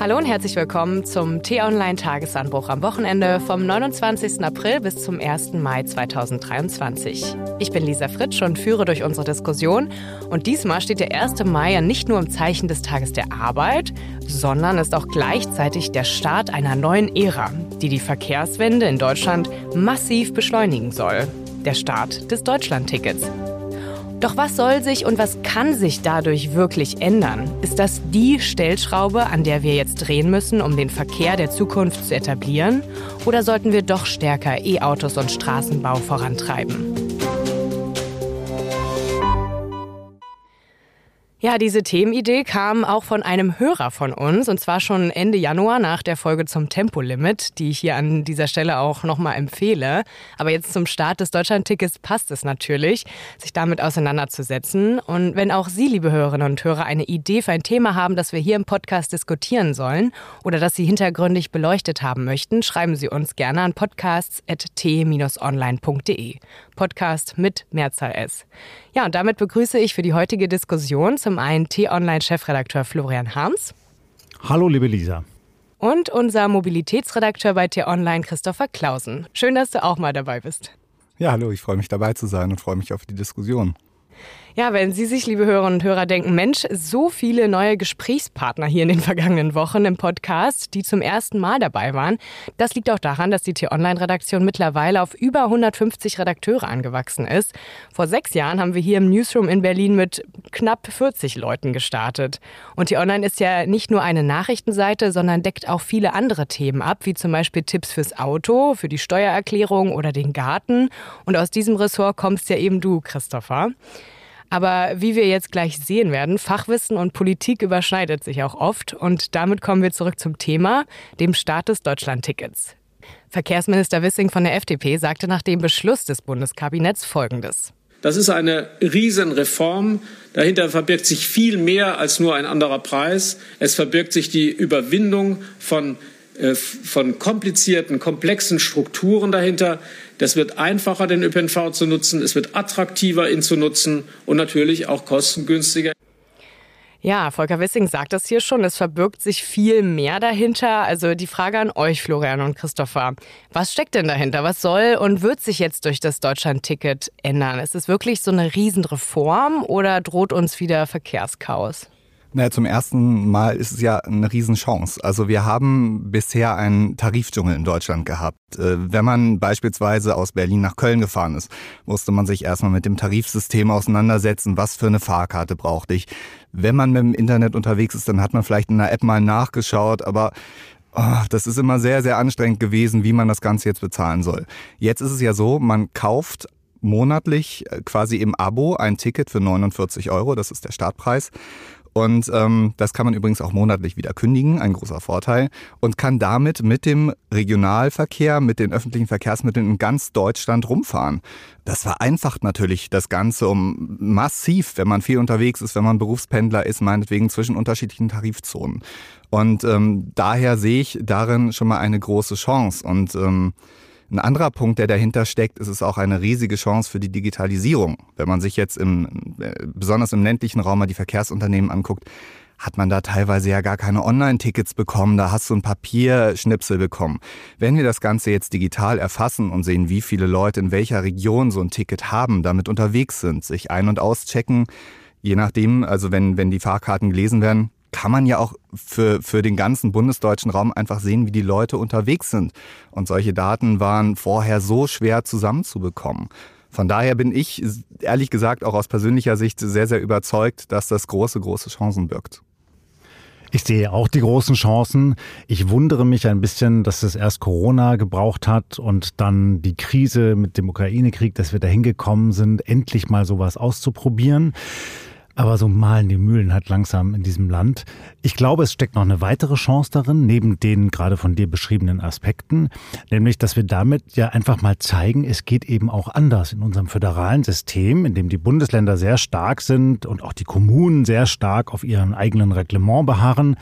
Hallo und herzlich willkommen zum T-Online Tagesanbruch am Wochenende vom 29. April bis zum 1. Mai 2023. Ich bin Lisa Fritsch und führe durch unsere Diskussion. Und diesmal steht der 1. Mai ja nicht nur im Zeichen des Tages der Arbeit, sondern ist auch gleichzeitig der Start einer neuen Ära, die die Verkehrswende in Deutschland massiv beschleunigen soll. Der Start des Deutschlandtickets. Doch was soll sich und was kann sich dadurch wirklich ändern? Ist das die Stellschraube, an der wir jetzt drehen müssen, um den Verkehr der Zukunft zu etablieren? Oder sollten wir doch stärker E-Autos und Straßenbau vorantreiben? Ja, diese Themenidee kam auch von einem Hörer von uns und zwar schon Ende Januar nach der Folge zum Tempolimit, die ich hier an dieser Stelle auch nochmal empfehle. Aber jetzt zum Start des Deutschlandtickets passt es natürlich, sich damit auseinanderzusetzen. Und wenn auch Sie, liebe Hörerinnen und Hörer, eine Idee für ein Thema haben, das wir hier im Podcast diskutieren sollen oder das Sie hintergründig beleuchtet haben möchten, schreiben Sie uns gerne an podcasts.t-online.de. Podcast mit Mehrzahl S. Ja, und damit begrüße ich für die heutige Diskussion zum einen T-Online-Chefredakteur Florian Harms. Hallo, liebe Lisa. Und unser Mobilitätsredakteur bei T-Online, Christopher Clausen. Schön, dass du auch mal dabei bist. Ja, hallo, ich freue mich dabei zu sein und freue mich auf die Diskussion. Ja, wenn Sie sich, liebe Hörerinnen und Hörer, denken, Mensch, so viele neue Gesprächspartner hier in den vergangenen Wochen im Podcast, die zum ersten Mal dabei waren, das liegt auch daran, dass die T-Online-Redaktion mittlerweile auf über 150 Redakteure angewachsen ist. Vor sechs Jahren haben wir hier im Newsroom in Berlin mit knapp 40 Leuten gestartet. Und T-Online ist ja nicht nur eine Nachrichtenseite, sondern deckt auch viele andere Themen ab, wie zum Beispiel Tipps fürs Auto, für die Steuererklärung oder den Garten. Und aus diesem Ressort kommst ja eben du, Christopher. Aber wie wir jetzt gleich sehen werden, Fachwissen und Politik überschneidet sich auch oft. Und damit kommen wir zurück zum Thema, dem Start des Deutschlandtickets. Verkehrsminister Wissing von der FDP sagte nach dem Beschluss des Bundeskabinetts Folgendes. Das ist eine Riesenreform. Dahinter verbirgt sich viel mehr als nur ein anderer Preis. Es verbirgt sich die Überwindung von äh, von komplizierten, komplexen Strukturen dahinter. Das wird einfacher, den ÖPNV zu nutzen. Es wird attraktiver, ihn zu nutzen und natürlich auch kostengünstiger. Ja, Volker Wissing sagt das hier schon. Es verbirgt sich viel mehr dahinter. Also die Frage an euch, Florian und Christopher. Was steckt denn dahinter? Was soll und wird sich jetzt durch das Deutschland-Ticket ändern? Ist es wirklich so eine Riesenreform oder droht uns wieder Verkehrschaos? Naja, zum ersten Mal ist es ja eine Riesenchance. Also wir haben bisher einen Tarifdschungel in Deutschland gehabt. Äh, wenn man beispielsweise aus Berlin nach Köln gefahren ist, musste man sich erstmal mit dem Tarifsystem auseinandersetzen. Was für eine Fahrkarte brauchte ich? Wenn man mit dem Internet unterwegs ist, dann hat man vielleicht in einer App mal nachgeschaut, aber Oh, das ist immer sehr, sehr anstrengend gewesen, wie man das Ganze jetzt bezahlen soll. Jetzt ist es ja so, man kauft monatlich äh, quasi im Abo ein Ticket für 49 Euro, das ist der Startpreis. Und ähm, das kann man übrigens auch monatlich wieder kündigen, ein großer Vorteil. Und kann damit mit dem Regionalverkehr, mit den öffentlichen Verkehrsmitteln in ganz Deutschland rumfahren. Das vereinfacht natürlich das Ganze um massiv, wenn man viel unterwegs ist, wenn man Berufspendler ist, meinetwegen zwischen unterschiedlichen Tarifzonen. Und ähm, daher sehe ich darin schon mal eine große Chance. Und ähm, ein anderer Punkt, der dahinter steckt, ist es auch eine riesige Chance für die Digitalisierung. Wenn man sich jetzt im, äh, besonders im ländlichen Raum mal die Verkehrsunternehmen anguckt, hat man da teilweise ja gar keine Online-Tickets bekommen, da hast du ein Papierschnipsel bekommen. Wenn wir das Ganze jetzt digital erfassen und sehen, wie viele Leute in welcher Region so ein Ticket haben, damit unterwegs sind, sich ein- und auschecken, je nachdem, also wenn, wenn die Fahrkarten gelesen werden, kann man ja auch für, für den ganzen bundesdeutschen Raum einfach sehen, wie die Leute unterwegs sind. Und solche Daten waren vorher so schwer zusammenzubekommen. Von daher bin ich ehrlich gesagt auch aus persönlicher Sicht sehr, sehr überzeugt, dass das große, große Chancen birgt. Ich sehe auch die großen Chancen. Ich wundere mich ein bisschen, dass es erst Corona gebraucht hat und dann die Krise mit dem Ukraine-Krieg, dass wir dahin gekommen sind, endlich mal sowas auszuprobieren. Aber so malen die Mühlen halt langsam in diesem Land. Ich glaube, es steckt noch eine weitere Chance darin, neben den gerade von dir beschriebenen Aspekten, nämlich, dass wir damit ja einfach mal zeigen, es geht eben auch anders in unserem föderalen System, in dem die Bundesländer sehr stark sind und auch die Kommunen sehr stark auf ihren eigenen Reglement beharren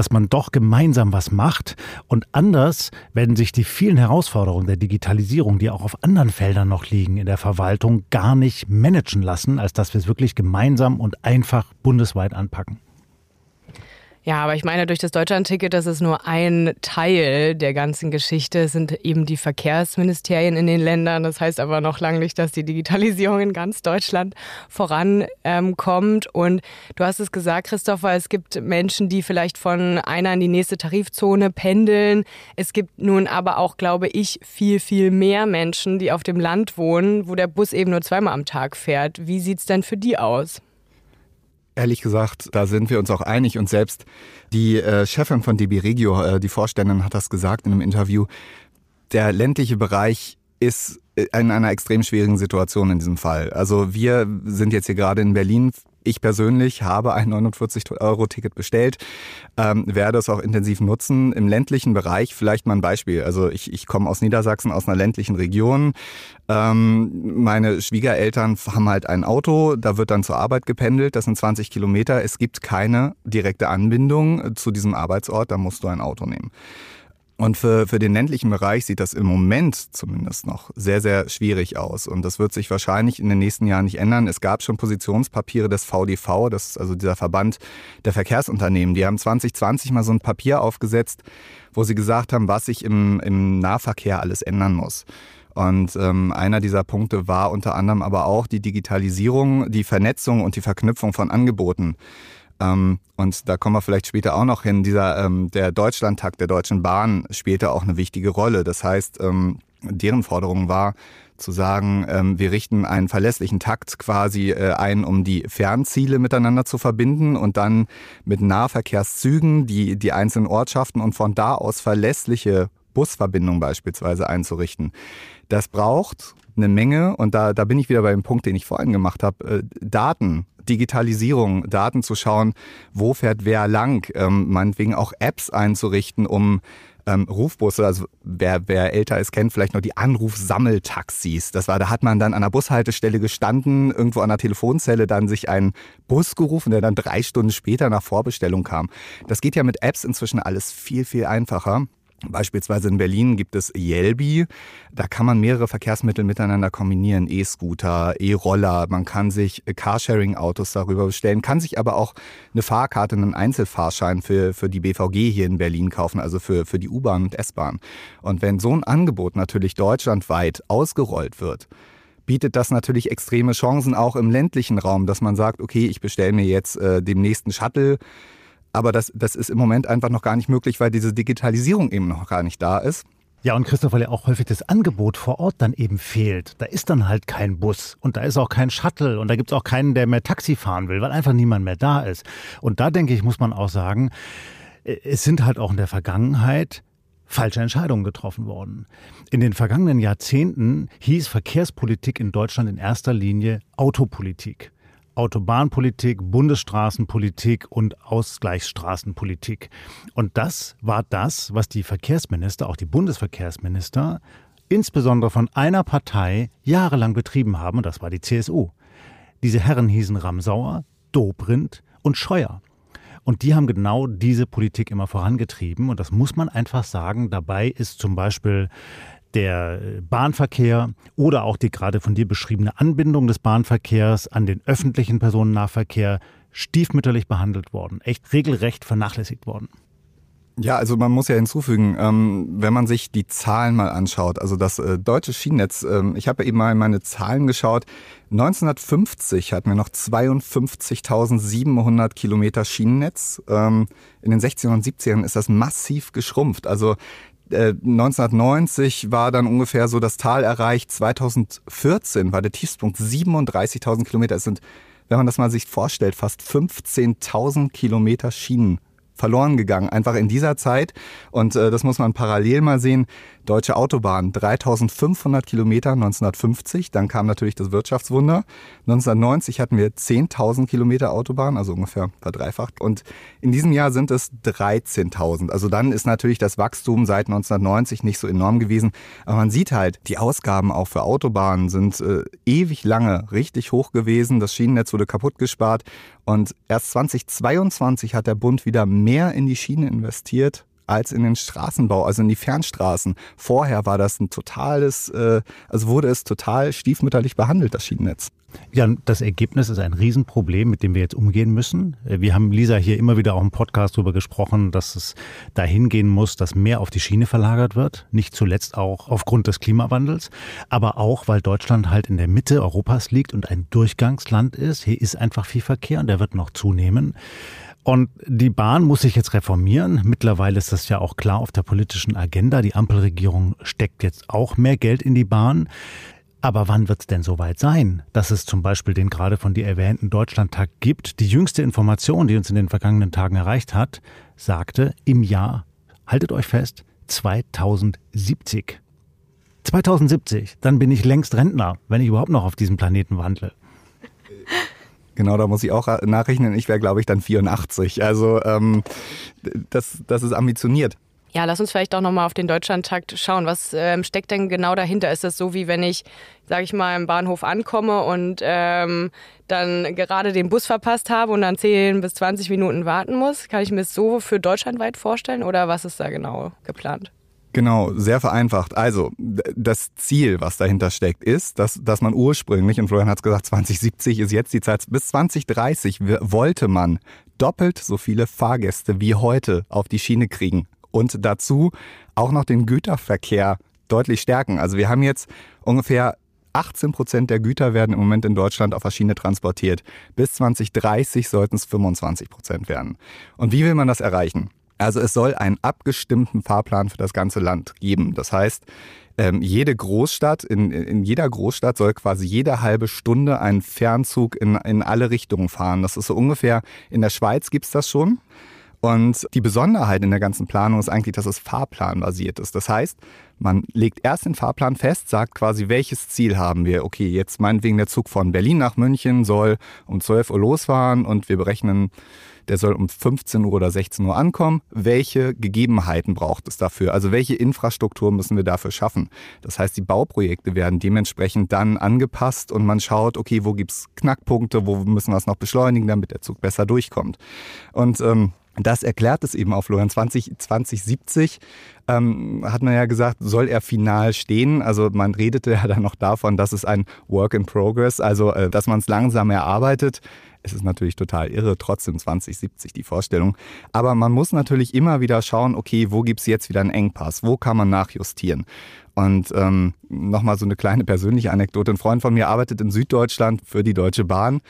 dass man doch gemeinsam was macht. Und anders werden sich die vielen Herausforderungen der Digitalisierung, die auch auf anderen Feldern noch liegen in der Verwaltung, gar nicht managen lassen, als dass wir es wirklich gemeinsam und einfach bundesweit anpacken. Ja, aber ich meine, durch das Deutschlandticket, das ist nur ein Teil der ganzen Geschichte, es sind eben die Verkehrsministerien in den Ländern. Das heißt aber noch lange nicht, dass die Digitalisierung in ganz Deutschland vorankommt. Ähm, und du hast es gesagt, Christopher, es gibt Menschen, die vielleicht von einer in die nächste Tarifzone pendeln. Es gibt nun aber auch, glaube ich, viel, viel mehr Menschen, die auf dem Land wohnen, wo der Bus eben nur zweimal am Tag fährt. Wie sieht es denn für die aus? Ehrlich gesagt, da sind wir uns auch einig. Und selbst die äh, Chefin von DB Regio, äh, die Vorständin, hat das gesagt in einem Interview. Der ländliche Bereich ist in einer extrem schwierigen Situation in diesem Fall. Also wir sind jetzt hier gerade in Berlin ich persönlich habe ein 49-Euro-Ticket bestellt, ähm, werde es auch intensiv nutzen. Im ländlichen Bereich, vielleicht mal ein Beispiel. Also ich, ich komme aus Niedersachsen, aus einer ländlichen Region. Ähm, meine Schwiegereltern haben halt ein Auto, da wird dann zur Arbeit gependelt, das sind 20 Kilometer. Es gibt keine direkte Anbindung zu diesem Arbeitsort, da musst du ein Auto nehmen. Und für, für den ländlichen Bereich sieht das im Moment zumindest noch sehr, sehr schwierig aus. Und das wird sich wahrscheinlich in den nächsten Jahren nicht ändern. Es gab schon Positionspapiere des VDV, das ist also dieser Verband der Verkehrsunternehmen. Die haben 2020 mal so ein Papier aufgesetzt, wo sie gesagt haben, was sich im, im Nahverkehr alles ändern muss. Und ähm, einer dieser Punkte war unter anderem aber auch die Digitalisierung, die Vernetzung und die Verknüpfung von Angeboten. Ähm, und da kommen wir vielleicht später auch noch hin. Dieser, ähm, der Deutschlandtakt der Deutschen Bahn spielte auch eine wichtige Rolle. Das heißt, ähm, deren Forderung war, zu sagen, ähm, wir richten einen verlässlichen Takt quasi äh, ein, um die Fernziele miteinander zu verbinden und dann mit Nahverkehrszügen die, die einzelnen Ortschaften und von da aus verlässliche Busverbindungen beispielsweise einzurichten. Das braucht eine Menge, und da, da bin ich wieder bei dem Punkt, den ich vorhin gemacht habe, äh, Daten. Digitalisierung, Daten zu schauen, wo fährt wer lang, ähm, meinetwegen auch Apps einzurichten, um ähm, Rufbusse, also wer, wer älter ist, kennt vielleicht noch die Anrufsammeltaxis. Das war, da hat man dann an der Bushaltestelle gestanden, irgendwo an der Telefonzelle dann sich einen Bus gerufen, der dann drei Stunden später nach Vorbestellung kam. Das geht ja mit Apps inzwischen alles viel, viel einfacher. Beispielsweise in Berlin gibt es Yelby. Da kann man mehrere Verkehrsmittel miteinander kombinieren. E-Scooter, E-Roller. Man kann sich Carsharing-Autos darüber bestellen, kann sich aber auch eine Fahrkarte, einen Einzelfahrschein für, für die BVG hier in Berlin kaufen, also für, für die U-Bahn und S-Bahn. Und wenn so ein Angebot natürlich deutschlandweit ausgerollt wird, bietet das natürlich extreme Chancen auch im ländlichen Raum, dass man sagt, okay, ich bestelle mir jetzt äh, dem nächsten Shuttle aber das, das ist im Moment einfach noch gar nicht möglich, weil diese Digitalisierung eben noch gar nicht da ist. Ja, und Christoph, weil ja auch häufig das Angebot vor Ort dann eben fehlt. Da ist dann halt kein Bus und da ist auch kein Shuttle und da gibt es auch keinen, der mehr Taxi fahren will, weil einfach niemand mehr da ist. Und da denke ich, muss man auch sagen, äh, es sind halt auch in der Vergangenheit falsche Entscheidungen getroffen worden. In den vergangenen Jahrzehnten hieß Verkehrspolitik in Deutschland in erster Linie Autopolitik. Autobahnpolitik, Bundesstraßenpolitik und Ausgleichsstraßenpolitik. Und das war das, was die Verkehrsminister, auch die Bundesverkehrsminister, insbesondere von einer Partei jahrelang betrieben haben, und das war die CSU. Diese Herren hießen Ramsauer, Dobrindt und Scheuer. Und die haben genau diese Politik immer vorangetrieben. Und das muss man einfach sagen. Dabei ist zum Beispiel der Bahnverkehr oder auch die gerade von dir beschriebene Anbindung des Bahnverkehrs an den öffentlichen Personennahverkehr stiefmütterlich behandelt worden, echt regelrecht vernachlässigt worden. Ja, also man muss ja hinzufügen, ähm, wenn man sich die Zahlen mal anschaut, also das äh, deutsche Schienennetz, ähm, ich habe eben mal meine Zahlen geschaut, 1950 hatten wir noch 52.700 Kilometer Schienennetz, ähm, in den 60ern und 70ern ist das massiv geschrumpft, also 1990 äh, war dann ungefähr so das Tal erreicht. 2014 war der Tiefspunkt 37.000 Kilometer. Es sind, wenn man das mal sich vorstellt, fast 15.000 Kilometer Schienen verloren gegangen, einfach in dieser Zeit. Und äh, das muss man parallel mal sehen. Deutsche Autobahn, 3500 Kilometer 1950. Dann kam natürlich das Wirtschaftswunder. 1990 hatten wir 10.000 Kilometer Autobahn, also ungefähr verdreifacht. Und in diesem Jahr sind es 13.000. Also dann ist natürlich das Wachstum seit 1990 nicht so enorm gewesen. Aber man sieht halt, die Ausgaben auch für Autobahnen sind äh, ewig lange richtig hoch gewesen. Das Schienennetz wurde kaputt gespart. Und erst 2022 hat der Bund wieder mehr in die Schiene investiert als in den Straßenbau, also in die Fernstraßen. Vorher war das ein totales, äh, also wurde es total stiefmütterlich behandelt, das Schienennetz. Ja, das Ergebnis ist ein Riesenproblem, mit dem wir jetzt umgehen müssen. Wir haben Lisa hier immer wieder auch im Podcast darüber gesprochen, dass es dahin gehen muss, dass mehr auf die Schiene verlagert wird. Nicht zuletzt auch aufgrund des Klimawandels, aber auch, weil Deutschland halt in der Mitte Europas liegt und ein Durchgangsland ist. Hier ist einfach viel Verkehr und der wird noch zunehmen. Und die Bahn muss sich jetzt reformieren. Mittlerweile ist das ja auch klar auf der politischen Agenda. Die Ampelregierung steckt jetzt auch mehr Geld in die Bahn. Aber wann wird es denn soweit sein, dass es zum Beispiel den gerade von dir erwähnten Deutschlandtag gibt? Die jüngste Information, die uns in den vergangenen Tagen erreicht hat, sagte im Jahr, haltet euch fest, 2070. 2070, dann bin ich längst Rentner, wenn ich überhaupt noch auf diesem Planeten wandle. Genau, da muss ich auch nachrechnen. Ich wäre, glaube ich, dann 84. Also ähm, das, das ist ambitioniert. Ja, lass uns vielleicht auch nochmal auf den Deutschlandtakt schauen. Was ähm, steckt denn genau dahinter? Ist das so, wie wenn ich, sage ich mal, im Bahnhof ankomme und ähm, dann gerade den Bus verpasst habe und dann 10 bis 20 Minuten warten muss? Kann ich mir das so für deutschlandweit vorstellen oder was ist da genau geplant? Genau, sehr vereinfacht. Also das Ziel, was dahinter steckt, ist, dass, dass man ursprünglich, und Florian hat es gesagt, 2070 ist jetzt die Zeit, bis 2030 wollte man doppelt so viele Fahrgäste wie heute auf die Schiene kriegen und dazu auch noch den Güterverkehr deutlich stärken. Also wir haben jetzt ungefähr 18 Prozent der Güter werden im Moment in Deutschland auf der Schiene transportiert. Bis 2030 sollten es 25 Prozent werden. Und wie will man das erreichen? Also es soll einen abgestimmten Fahrplan für das ganze Land geben. Das heißt, ähm, jede Großstadt, in, in jeder Großstadt soll quasi jede halbe Stunde ein Fernzug in, in alle Richtungen fahren. Das ist so ungefähr, in der Schweiz gibt's das schon. Und die Besonderheit in der ganzen Planung ist eigentlich, dass es fahrplanbasiert ist. Das heißt, man legt erst den Fahrplan fest, sagt quasi, welches Ziel haben wir. Okay, jetzt meinetwegen der Zug von Berlin nach München soll um 12 Uhr losfahren und wir berechnen, der soll um 15 Uhr oder 16 Uhr ankommen. Welche Gegebenheiten braucht es dafür? Also welche Infrastruktur müssen wir dafür schaffen? Das heißt, die Bauprojekte werden dementsprechend dann angepasst und man schaut, okay, wo gibt's Knackpunkte, wo müssen wir es noch beschleunigen, damit der Zug besser durchkommt. Und ähm, das erklärt es eben auch Florian. 20, 2070 ähm, hat man ja gesagt, soll er final stehen. Also man redete ja dann noch davon, dass es ein Work in Progress, also äh, dass man es langsam erarbeitet. Es ist natürlich total irre, trotzdem 2070 die Vorstellung. Aber man muss natürlich immer wieder schauen, okay, wo gibt es jetzt wieder einen Engpass? Wo kann man nachjustieren? Und ähm, nochmal so eine kleine persönliche Anekdote. Ein Freund von mir arbeitet in Süddeutschland für die Deutsche Bahn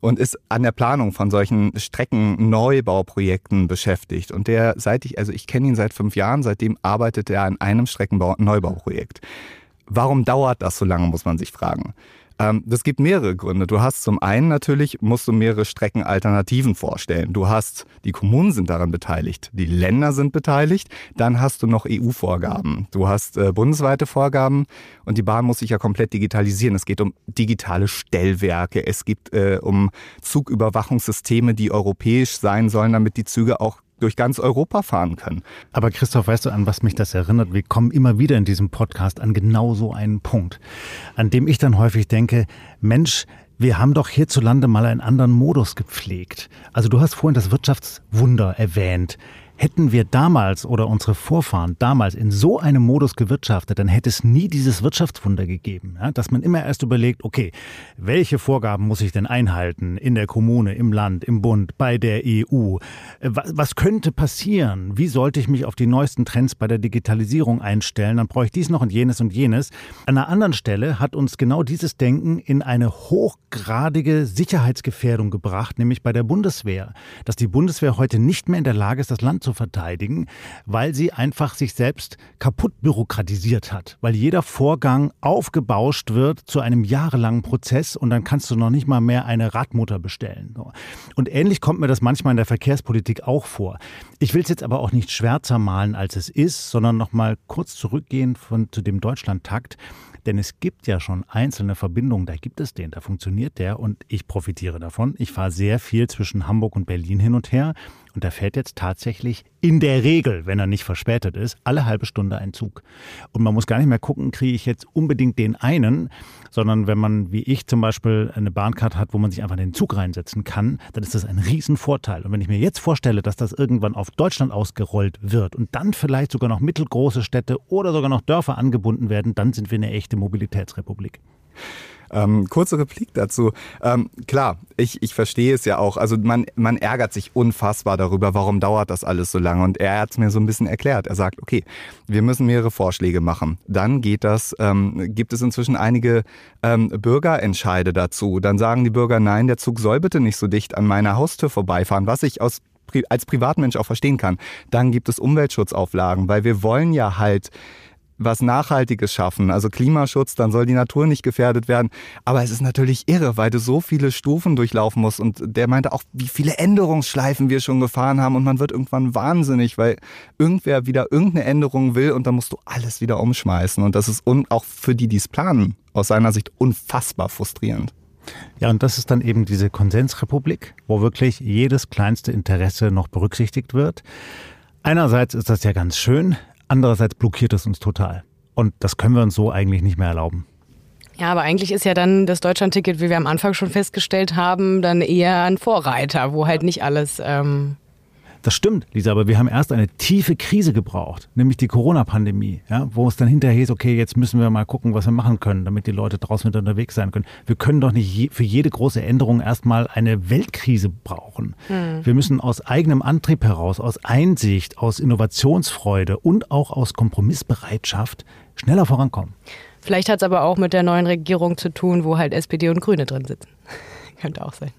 und ist an der Planung von solchen Streckennneubauprojekten beschäftigt. Und der, seit ich, also ich kenne ihn seit fünf Jahren, seitdem arbeitet er an einem Streckenneubauprojekt. Warum dauert das so lange, muss man sich fragen. Ähm, das gibt mehrere Gründe. Du hast zum einen natürlich, musst du mehrere Streckenalternativen vorstellen. Du hast, die Kommunen sind daran beteiligt, die Länder sind beteiligt, dann hast du noch EU-Vorgaben. Du hast äh, bundesweite Vorgaben und die Bahn muss sich ja komplett digitalisieren. Es geht um digitale Stellwerke, es geht äh, um Zugüberwachungssysteme, die europäisch sein sollen, damit die Züge auch durch ganz Europa fahren können. Aber Christoph, weißt du, an was mich das erinnert? Wir kommen immer wieder in diesem Podcast an genau so einen Punkt, an dem ich dann häufig denke, Mensch, wir haben doch hierzulande mal einen anderen Modus gepflegt. Also du hast vorhin das Wirtschaftswunder erwähnt. Hätten wir damals oder unsere Vorfahren damals in so einem Modus gewirtschaftet, dann hätte es nie dieses Wirtschaftswunder gegeben. Ja, dass man immer erst überlegt, okay, welche Vorgaben muss ich denn einhalten in der Kommune, im Land, im Bund, bei der EU? Was, was könnte passieren? Wie sollte ich mich auf die neuesten Trends bei der Digitalisierung einstellen? Dann brauche ich dies noch und jenes und jenes. An einer anderen Stelle hat uns genau dieses Denken in eine hochgradige Sicherheitsgefährdung gebracht, nämlich bei der Bundeswehr. Dass die Bundeswehr heute nicht mehr in der Lage ist, das Land zu zu verteidigen, weil sie einfach sich selbst kaputt bürokratisiert hat, weil jeder Vorgang aufgebauscht wird zu einem jahrelangen Prozess und dann kannst du noch nicht mal mehr eine Radmutter bestellen. Und ähnlich kommt mir das manchmal in der Verkehrspolitik auch vor. Ich will es jetzt aber auch nicht schwärzer malen, als es ist, sondern noch mal kurz zurückgehen von, zu dem Deutschlandtakt. Denn es gibt ja schon einzelne Verbindungen, da gibt es den, da funktioniert der und ich profitiere davon. Ich fahre sehr viel zwischen Hamburg und Berlin hin und her und da fährt jetzt tatsächlich in der Regel, wenn er nicht verspätet ist, alle halbe Stunde ein Zug. Und man muss gar nicht mehr gucken, kriege ich jetzt unbedingt den einen, sondern wenn man, wie ich zum Beispiel, eine Bahncard hat, wo man sich einfach in den Zug reinsetzen kann, dann ist das ein Riesenvorteil. Und wenn ich mir jetzt vorstelle, dass das irgendwann auf Deutschland ausgerollt wird und dann vielleicht sogar noch mittelgroße Städte oder sogar noch Dörfer angebunden werden, dann sind wir eine echte Mobilitätsrepublik. Ähm, kurze Replik dazu. Ähm, klar, ich, ich verstehe es ja auch. Also man, man ärgert sich unfassbar darüber, warum dauert das alles so lange. Und er hat es mir so ein bisschen erklärt. Er sagt, okay, wir müssen mehrere Vorschläge machen. Dann geht das, ähm, gibt es inzwischen einige ähm, Bürgerentscheide dazu. Dann sagen die Bürger, nein, der Zug soll bitte nicht so dicht an meiner Haustür vorbeifahren, was ich aus als Privatmensch auch verstehen kann. Dann gibt es Umweltschutzauflagen, weil wir wollen ja halt was Nachhaltiges schaffen, also Klimaschutz, dann soll die Natur nicht gefährdet werden. Aber es ist natürlich irre, weil du so viele Stufen durchlaufen musst. Und der meinte auch, wie viele Änderungsschleifen wir schon gefahren haben. Und man wird irgendwann wahnsinnig, weil irgendwer wieder irgendeine Änderung will und dann musst du alles wieder umschmeißen. Und das ist auch für die, die es planen, aus seiner Sicht unfassbar frustrierend. Ja, und das ist dann eben diese Konsensrepublik, wo wirklich jedes kleinste Interesse noch berücksichtigt wird. Einerseits ist das ja ganz schön, Andererseits blockiert es uns total. Und das können wir uns so eigentlich nicht mehr erlauben. Ja, aber eigentlich ist ja dann das Deutschlandticket, wie wir am Anfang schon festgestellt haben, dann eher ein Vorreiter, wo halt nicht alles ähm, das stimmt, Lisa, aber wir haben erst eine tiefe Krise gebraucht, nämlich die Corona-Pandemie, ja, wo es dann hinterher hieß, okay, jetzt müssen wir mal gucken, was wir machen können, damit die Leute draußen mit unterwegs sein können. Wir können doch nicht je, für jede große Änderung erstmal eine Weltkrise brauchen. Hm. Wir müssen aus eigenem Antrieb heraus, aus Einsicht, aus Innovationsfreude und auch aus Kompromissbereitschaft schneller vorankommen. Vielleicht hat es aber auch mit der neuen Regierung zu tun, wo halt SPD und Grüne drin sitzen. Könnte auch sein.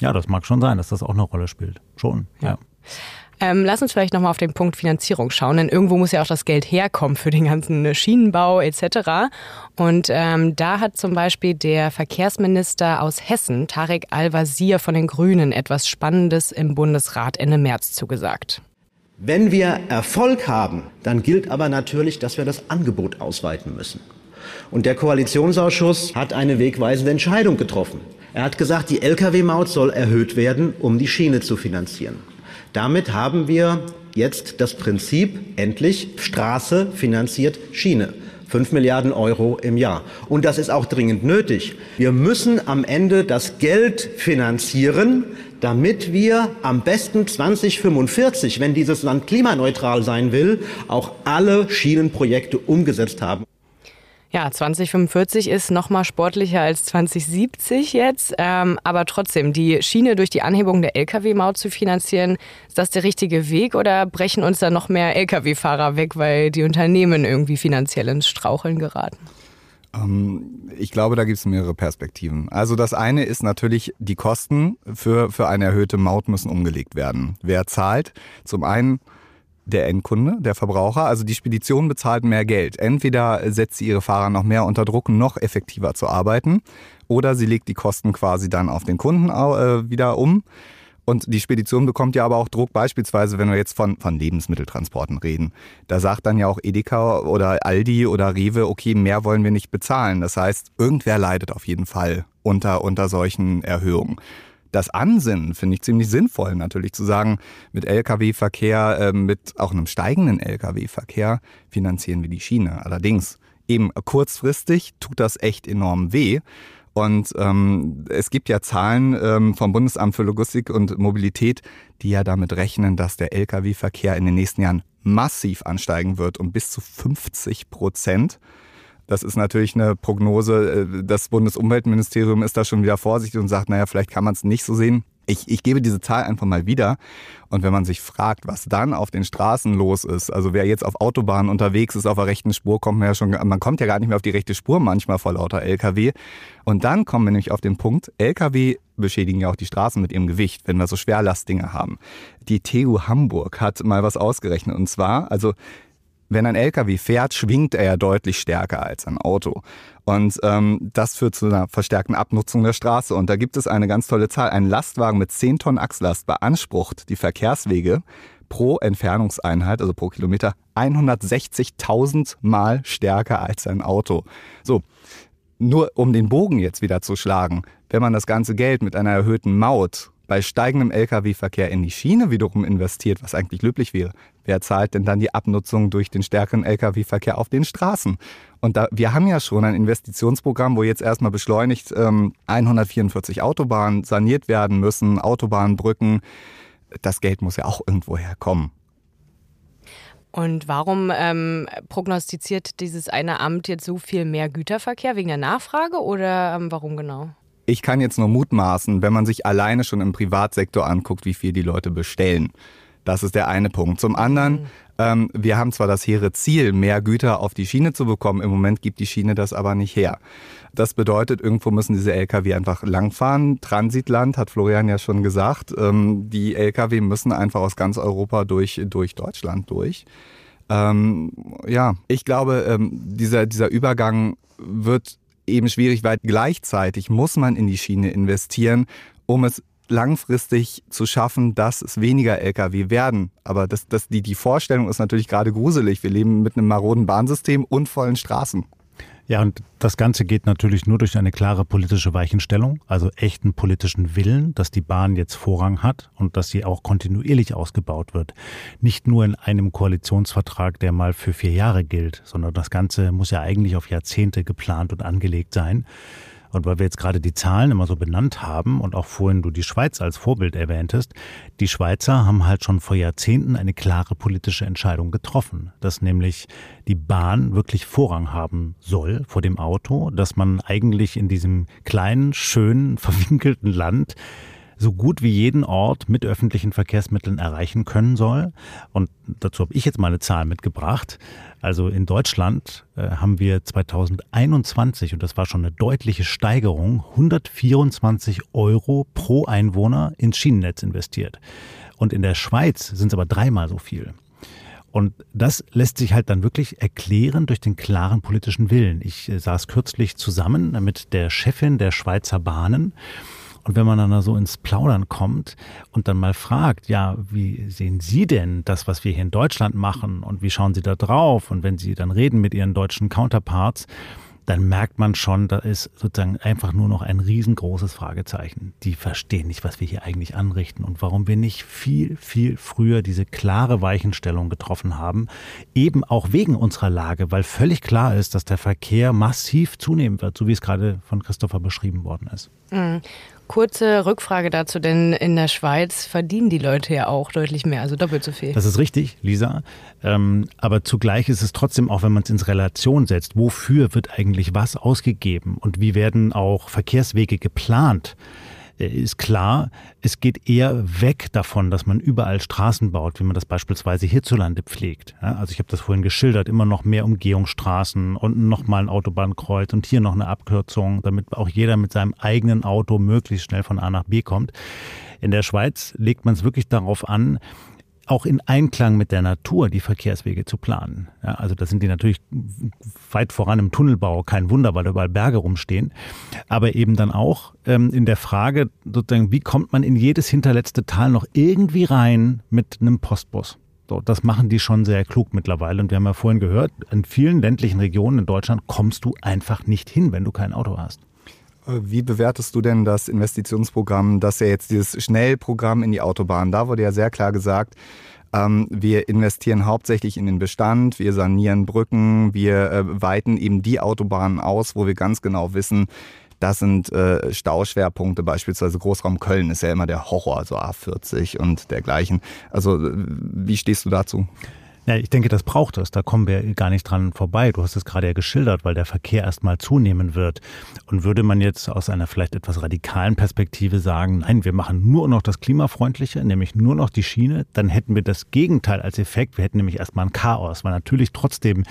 Ja, das mag schon sein, dass das auch eine Rolle spielt. Schon, ja. ja. Ähm, lass uns vielleicht nochmal auf den Punkt Finanzierung schauen, denn irgendwo muss ja auch das Geld herkommen für den ganzen Schienenbau etc. Und ähm, da hat zum Beispiel der Verkehrsminister aus Hessen, Tarek Al-Wazir von den Grünen, etwas Spannendes im Bundesrat Ende März zugesagt. Wenn wir Erfolg haben, dann gilt aber natürlich, dass wir das Angebot ausweiten müssen. Und der Koalitionsausschuss hat eine wegweisende Entscheidung getroffen. Er hat gesagt, die Lkw-Maut soll erhöht werden, um die Schiene zu finanzieren. Damit haben wir jetzt das Prinzip endlich Straße finanziert Schiene. 5 Milliarden Euro im Jahr. Und das ist auch dringend nötig. Wir müssen am Ende das Geld finanzieren, damit wir am besten 2045, wenn dieses Land klimaneutral sein will, auch alle Schienenprojekte umgesetzt haben. Ja, 2045 ist noch mal sportlicher als 2070 jetzt. Ähm, aber trotzdem, die Schiene durch die Anhebung der Lkw-Maut zu finanzieren, ist das der richtige Weg oder brechen uns da noch mehr Lkw-Fahrer weg, weil die Unternehmen irgendwie finanziell ins Straucheln geraten? Ähm, ich glaube, da gibt es mehrere Perspektiven. Also das eine ist natürlich, die Kosten für, für eine erhöhte Maut müssen umgelegt werden. Wer zahlt? Zum einen der Endkunde, der Verbraucher. Also die Spedition bezahlt mehr Geld. Entweder setzt sie ihre Fahrer noch mehr unter Druck, noch effektiver zu arbeiten, oder sie legt die Kosten quasi dann auf den Kunden äh, wieder um. Und die Spedition bekommt ja aber auch Druck, beispielsweise, wenn wir jetzt von, von Lebensmitteltransporten reden. Da sagt dann ja auch Edeka oder Aldi oder Rewe, okay, mehr wollen wir nicht bezahlen. Das heißt, irgendwer leidet auf jeden Fall unter, unter solchen Erhöhungen das Ansinnen finde ich ziemlich sinnvoll, natürlich zu sagen, mit Lkw-Verkehr, äh, mit auch einem steigenden Lkw-Verkehr finanzieren wir die Schiene. Allerdings eben kurzfristig tut das echt enorm weh. Und ähm, es gibt ja Zahlen ähm, vom Bundesamt für Logistik und Mobilität, die ja damit rechnen, dass der Lkw-Verkehr in den nächsten Jahren massiv ansteigen wird, um bis zu 50 Prozent. Das ist natürlich eine Prognose. Äh, das Bundesumweltministerium ist da schon wieder vorsichtig und sagt, naja, vielleicht kann man es nicht so sehen. Ich, ich gebe diese Zahl einfach mal wieder. Und wenn man sich fragt, was dann auf den Straßen los ist, also wer jetzt auf Autobahnen unterwegs ist, auf der rechten Spur, kommt man ja schon, man kommt ja gar nicht mehr auf die rechte Spur manchmal vor lauter LKW. Und dann kommen wir nämlich auf den Punkt, LKW beschädigen ja auch die Straßen mit ihrem Gewicht, wenn wir so Schwerlastdinger haben. Die TU Hamburg hat mal was ausgerechnet. Und zwar, also wenn ein LKW fährt, schwingt er ja deutlich stärker als ein Auto. Und ähm, das führt zu einer verstärkten Abnutzung der Straße. Und da gibt es eine ganz tolle Zahl. Ein Lastwagen mit 10 Tonnen Achslast beansprucht die Verkehrswege pro Entfernungseinheit, also pro Kilometer, 160.000 Mal stärker als ein Auto. So, nur um den Bogen jetzt wieder zu schlagen, wenn man das ganze Geld mit einer erhöhten Maut bei steigendem Lkw-Verkehr in die Schiene wiederum investiert, was eigentlich löblich wäre, wer zahlt denn dann die Abnutzung durch den stärkeren Lkw-Verkehr auf den Straßen? Und da, wir haben ja schon ein Investitionsprogramm, wo jetzt erstmal beschleunigt ähm, 144 Autobahnen saniert werden müssen, Autobahnbrücken. Das Geld muss ja auch irgendwo herkommen. Und warum ähm, prognostiziert dieses eine Amt jetzt so viel mehr Güterverkehr? Wegen der Nachfrage oder ähm, warum genau? Ich kann jetzt nur mutmaßen, wenn man sich alleine schon im Privatsektor anguckt, wie viel die Leute bestellen. Das ist der eine Punkt. Zum anderen, ähm, wir haben zwar das hehre Ziel, mehr Güter auf die Schiene zu bekommen, im Moment gibt die Schiene das aber nicht her. Das bedeutet, irgendwo müssen diese Lkw einfach langfahren. Transitland, hat Florian ja schon gesagt. Ähm, die Lkw müssen einfach aus ganz Europa durch, durch Deutschland durch. Ähm, ja, ich glaube, ähm, dieser, dieser Übergang wird eben schwierig, weil gleichzeitig muss man in die Schiene investieren, um es langfristig zu schaffen, dass es weniger Lkw werden. Aber das, das, die, die Vorstellung ist natürlich gerade gruselig. Wir leben mit einem maroden Bahnsystem und vollen Straßen. Ja, und das Ganze geht natürlich nur durch eine klare politische Weichenstellung, also echten politischen Willen, dass die Bahn jetzt Vorrang hat und dass sie auch kontinuierlich ausgebaut wird. Nicht nur in einem Koalitionsvertrag, der mal für vier Jahre gilt, sondern das Ganze muss ja eigentlich auf Jahrzehnte geplant und angelegt sein. Und weil wir jetzt gerade die Zahlen immer so benannt haben und auch vorhin du die Schweiz als Vorbild erwähntest, die Schweizer haben halt schon vor Jahrzehnten eine klare politische Entscheidung getroffen, dass nämlich die Bahn wirklich Vorrang haben soll vor dem Auto, dass man eigentlich in diesem kleinen, schönen, verwinkelten Land so gut wie jeden Ort mit öffentlichen Verkehrsmitteln erreichen können soll. Und dazu habe ich jetzt mal eine Zahl mitgebracht. Also in Deutschland äh, haben wir 2021, und das war schon eine deutliche Steigerung, 124 Euro pro Einwohner ins Schienennetz investiert. Und in der Schweiz sind es aber dreimal so viel. Und das lässt sich halt dann wirklich erklären durch den klaren politischen Willen. Ich äh, saß kürzlich zusammen mit der Chefin der Schweizer Bahnen und wenn man dann da so ins Plaudern kommt und dann mal fragt, ja, wie sehen Sie denn das, was wir hier in Deutschland machen und wie schauen Sie da drauf? Und wenn Sie dann reden mit Ihren deutschen Counterparts, dann merkt man schon, da ist sozusagen einfach nur noch ein riesengroßes Fragezeichen. Die verstehen nicht, was wir hier eigentlich anrichten und warum wir nicht viel, viel früher diese klare Weichenstellung getroffen haben. Eben auch wegen unserer Lage, weil völlig klar ist, dass der Verkehr massiv zunehmen wird, so wie es gerade von Christopher beschrieben worden ist. Mhm. Kurze Rückfrage dazu, denn in der Schweiz verdienen die Leute ja auch deutlich mehr, also doppelt so viel. Das ist richtig, Lisa. Ähm, aber zugleich ist es trotzdem auch, wenn man es ins Relation setzt, wofür wird eigentlich was ausgegeben und wie werden auch Verkehrswege geplant? Äh, ist klar, es geht eher weg davon, dass man überall Straßen baut, wie man das beispielsweise hierzulande pflegt. Ja, also ich habe das vorhin geschildert, immer noch mehr Umgehungsstraßen und nochmal ein Autobahnkreuz und hier noch eine Abkürzung, damit auch jeder mit seinem eigenen Auto möglichst schnell von A nach B kommt. In der Schweiz legt man es wirklich darauf an, auch in Einklang mit der Natur die Verkehrswege zu planen. Ja, also da sind die natürlich weit voran im Tunnelbau, kein Wunder, weil da überall Berge rumstehen. Aber eben dann auch ähm, in der Frage, sozusagen, wie kommt man in jedes hinterletzte Tal noch irgendwie rein mit einem Postbus? So, das machen die schon sehr klug mittlerweile. Und wir haben ja vorhin gehört, in vielen ländlichen Regionen in Deutschland kommst du einfach nicht hin, wenn du kein Auto hast. Äh, wie bewertest du denn das Investitionsprogramm, das ja jetzt dieses Schnellprogramm in die Autobahn, da wurde ja sehr klar gesagt, ähm, wir investieren hauptsächlich in den Bestand, wir sanieren Brücken, wir äh, weiten eben die Autobahnen aus, wo wir ganz genau wissen, das sind äh, Stauschwerpunkte, beispielsweise Großraum Köln ist ja immer der Horror, also A40 und dergleichen. Also wie stehst du dazu? Ja, ich denke, das braucht es. Da kommen wir gar nicht dran vorbei. Du hast es gerade ja geschildert, weil der Verkehr erstmal zunehmen wird. Und würde man jetzt aus einer vielleicht etwas radikalen Perspektive sagen, nein, wir machen nur noch das Klimafreundliche, nämlich nur noch die Schiene, dann hätten wir das Gegenteil als Effekt. Wir hätten nämlich erstmal ein Chaos, weil natürlich trotzdem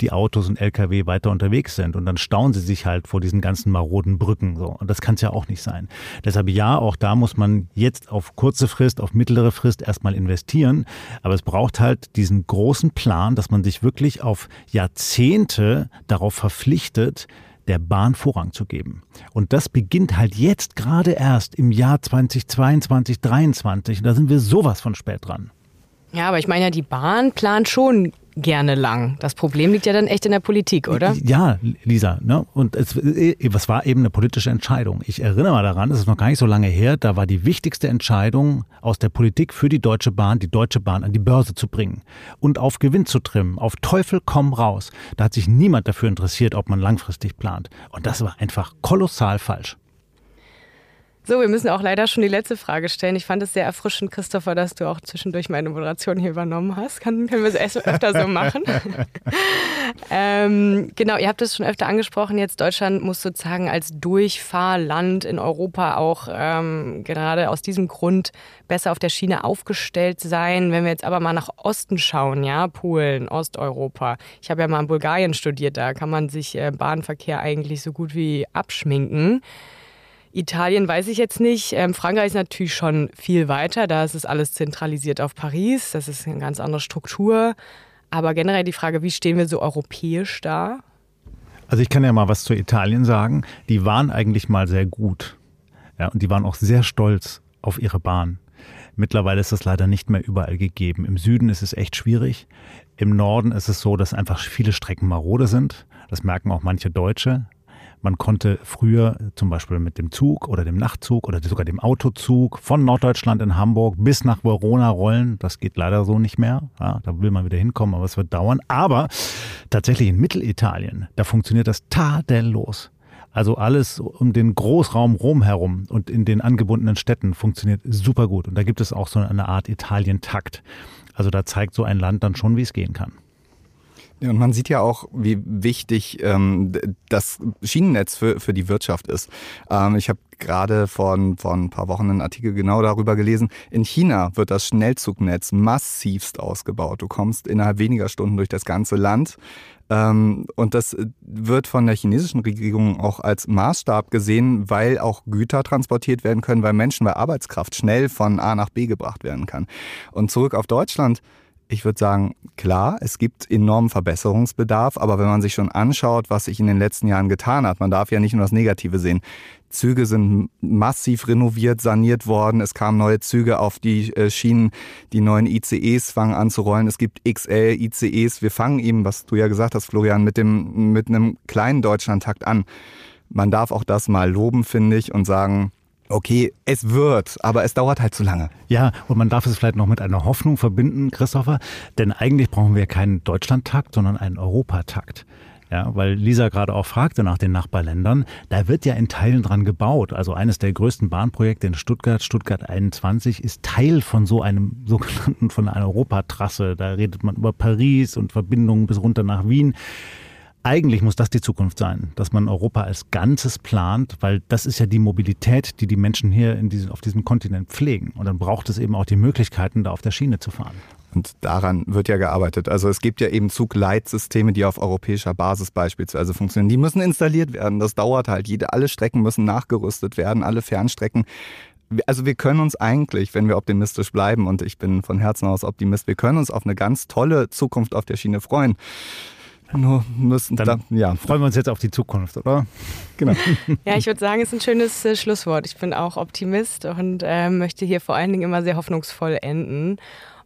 die Autos und Lkw weiter unterwegs sind. Und dann stauen sie sich halt vor diesen ganzen maroden Brücken. So. Und das kann es ja auch nicht sein. Deshalb ja, auch da muss man jetzt auf kurze Frist, auf mittlere Frist erstmal investieren. Aber es braucht halt diesen großen großen Plan, dass man sich wirklich auf Jahrzehnte darauf verpflichtet, der Bahn Vorrang zu geben. Und das beginnt halt jetzt gerade erst im Jahr 2022, 2023. Und da sind wir sowas von spät dran. Ja, aber ich meine ja, die Bahn plant schon gerne lang. Das Problem liegt ja dann echt in der Politik, oder? Ja, Lisa. Ne? Und es, es war eben eine politische Entscheidung. Ich erinnere mal daran, es ist noch gar nicht so lange her, da war die wichtigste Entscheidung aus der Politik für die Deutsche Bahn, die Deutsche Bahn an die Börse zu bringen und auf Gewinn zu trimmen. Auf Teufel komm raus. Da hat sich niemand dafür interessiert, ob man langfristig plant. Und das war einfach kolossal falsch. So, wir müssen auch leider schon die letzte Frage stellen. Ich fand es sehr erfrischend, Christopher, dass du auch zwischendurch meine Moderation hier übernommen hast. Kann, können wir es öfter so machen? ähm, genau, ihr habt es schon öfter angesprochen. Jetzt Deutschland muss sozusagen als Durchfahrland in Europa auch ähm, gerade aus diesem Grund besser auf der Schiene aufgestellt sein. Wenn wir jetzt aber mal nach Osten schauen, ja, Polen, Osteuropa. Ich habe ja mal in Bulgarien studiert, da kann man sich äh, Bahnverkehr eigentlich so gut wie abschminken. Italien weiß ich jetzt nicht. Ähm, Frankreich ist natürlich schon viel weiter. Da ist es alles zentralisiert auf Paris. Das ist eine ganz andere Struktur. Aber generell die Frage, wie stehen wir so europäisch da? Also ich kann ja mal was zu Italien sagen. Die waren eigentlich mal sehr gut. Ja, und die waren auch sehr stolz auf ihre Bahn. Mittlerweile ist das leider nicht mehr überall gegeben. Im Süden ist es echt schwierig. Im Norden ist es so, dass einfach viele Strecken marode sind. Das merken auch manche Deutsche. Man konnte früher zum Beispiel mit dem Zug oder dem Nachtzug oder sogar dem Autozug von Norddeutschland in Hamburg bis nach Verona rollen. Das geht leider so nicht mehr. Ja, da will man wieder hinkommen, aber es wird dauern. Aber tatsächlich in Mittelitalien, da funktioniert das tadellos. Also alles um den Großraum Rom herum und in den angebundenen Städten funktioniert super gut. Und da gibt es auch so eine Art Italien-Takt. Also da zeigt so ein Land dann schon, wie es gehen kann. Ja, und man sieht ja auch, wie wichtig ähm, das Schienennetz für, für die Wirtschaft ist. Ähm, ich habe gerade vor, vor ein paar Wochen einen Artikel genau darüber gelesen. In China wird das Schnellzugnetz massivst ausgebaut. Du kommst innerhalb weniger Stunden durch das ganze Land. Ähm, und das wird von der chinesischen Regierung auch als Maßstab gesehen, weil auch Güter transportiert werden können, weil Menschen, weil Arbeitskraft schnell von A nach B gebracht werden kann. Und zurück auf Deutschland ich würde sagen, klar, es gibt enormen Verbesserungsbedarf, aber wenn man sich schon anschaut, was sich in den letzten Jahren getan hat, man darf ja nicht nur das Negative sehen. Züge sind massiv renoviert, saniert worden. Es kamen neue Züge auf die äh, Schienen. Die neuen ICEs fangen an zu rollen. Es gibt XL ICEs. Wir fangen eben, was du ja gesagt hast, Florian, mit dem, mit einem kleinen Deutschlandtakt an. Man darf auch das mal loben, finde ich, und sagen, okay, es wird, aber es dauert halt zu lange. Ja, und man darf es vielleicht noch mit einer Hoffnung verbinden, Christopher, denn eigentlich brauchen wir keinen Deutschlandtakt, sondern einen Europatakt. Ja, weil Lisa gerade auch fragte nach den Nachbarländern. Da wird ja in Teilen dran gebaut. Also eines der größten Bahnprojekte in Stuttgart, Stuttgart 21, ist Teil von so einem sogenannten, von einer Europatrasse. Da redet man über Paris und Verbindungen bis runter nach Wien. Eigentlich muss das die Zukunft sein, dass man Europa als Ganzes plant, weil das ist ja die Mobilität, die die Menschen hier diesem, auf diesem Kontinent pflegen. Und dann braucht es eben auch die Möglichkeiten, da auf der Schiene zu fahren. Und daran wird ja gearbeitet. Also es gibt ja eben Zugleitsysteme, die auf europäischer Basis beispielsweise funktionieren. Die müssen installiert werden. Das dauert halt. Jede, alle Strecken müssen nachgerüstet werden, alle Fernstrecken. Also wir können uns eigentlich, wenn wir optimistisch bleiben, und ich bin von Herzen aus Optimist, wir können uns auf eine ganz tolle Zukunft auf der Schiene freuen. Nur müssen dann, dann, ja. freuen wir uns jetzt auf die Zukunft, oder? Genau. ja, ich würde sagen, es ist ein schönes äh, Schlusswort. Ich bin auch Optimist und äh, möchte hier vor allen Dingen immer sehr hoffnungsvoll enden.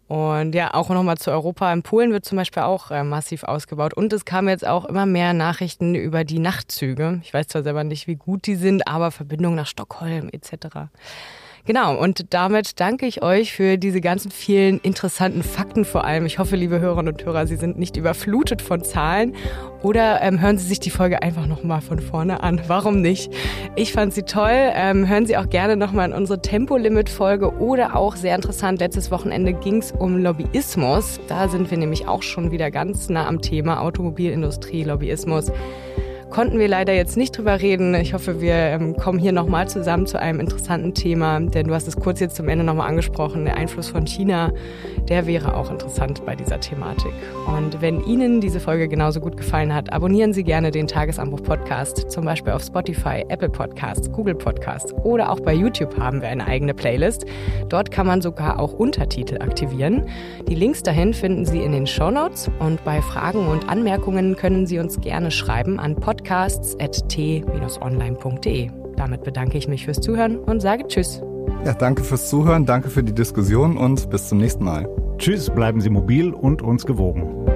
Und ja, auch nochmal zu Europa. In Polen wird zum Beispiel auch äh, massiv ausgebaut. Und es kamen jetzt auch immer mehr Nachrichten über die Nachtzüge. Ich weiß zwar selber nicht, wie gut die sind, aber Verbindungen nach Stockholm etc. Genau, und damit danke ich euch für diese ganzen vielen interessanten Fakten vor allem. Ich hoffe, liebe Hörerinnen und Hörer, Sie sind nicht überflutet von Zahlen oder ähm, hören Sie sich die Folge einfach nochmal von vorne an. Warum nicht? Ich fand sie toll. Ähm, hören Sie auch gerne nochmal in unsere Tempolimit-Folge oder auch sehr interessant, letztes Wochenende ging es um Lobbyismus. Da sind wir nämlich auch schon wieder ganz nah am Thema Automobilindustrie, Lobbyismus konnten wir leider jetzt nicht drüber reden. Ich hoffe, wir ähm, kommen hier nochmal zusammen zu einem interessanten Thema, denn du hast es kurz jetzt zum Ende nochmal angesprochen, der Einfluss von China, der wäre auch interessant bei dieser Thematik. Und wenn Ihnen diese Folge genauso gut gefallen hat, abonnieren Sie gerne den Tagesanbruch Podcast, zum Beispiel auf Spotify, Apple Podcasts, Google Podcasts oder auch bei YouTube haben wir eine eigene Playlist. Dort kann man sogar auch Untertitel aktivieren. Die Links dahin finden Sie in den Show Notes und bei Fragen und Anmerkungen können Sie uns gerne schreiben an podcast podcasts.t-online.de. Damit bedanke ich mich fürs Zuhören und sage Tschüss. Ja, danke fürs Zuhören, danke für die Diskussion und bis zum nächsten Mal. Tschüss, bleiben Sie mobil und uns gewogen.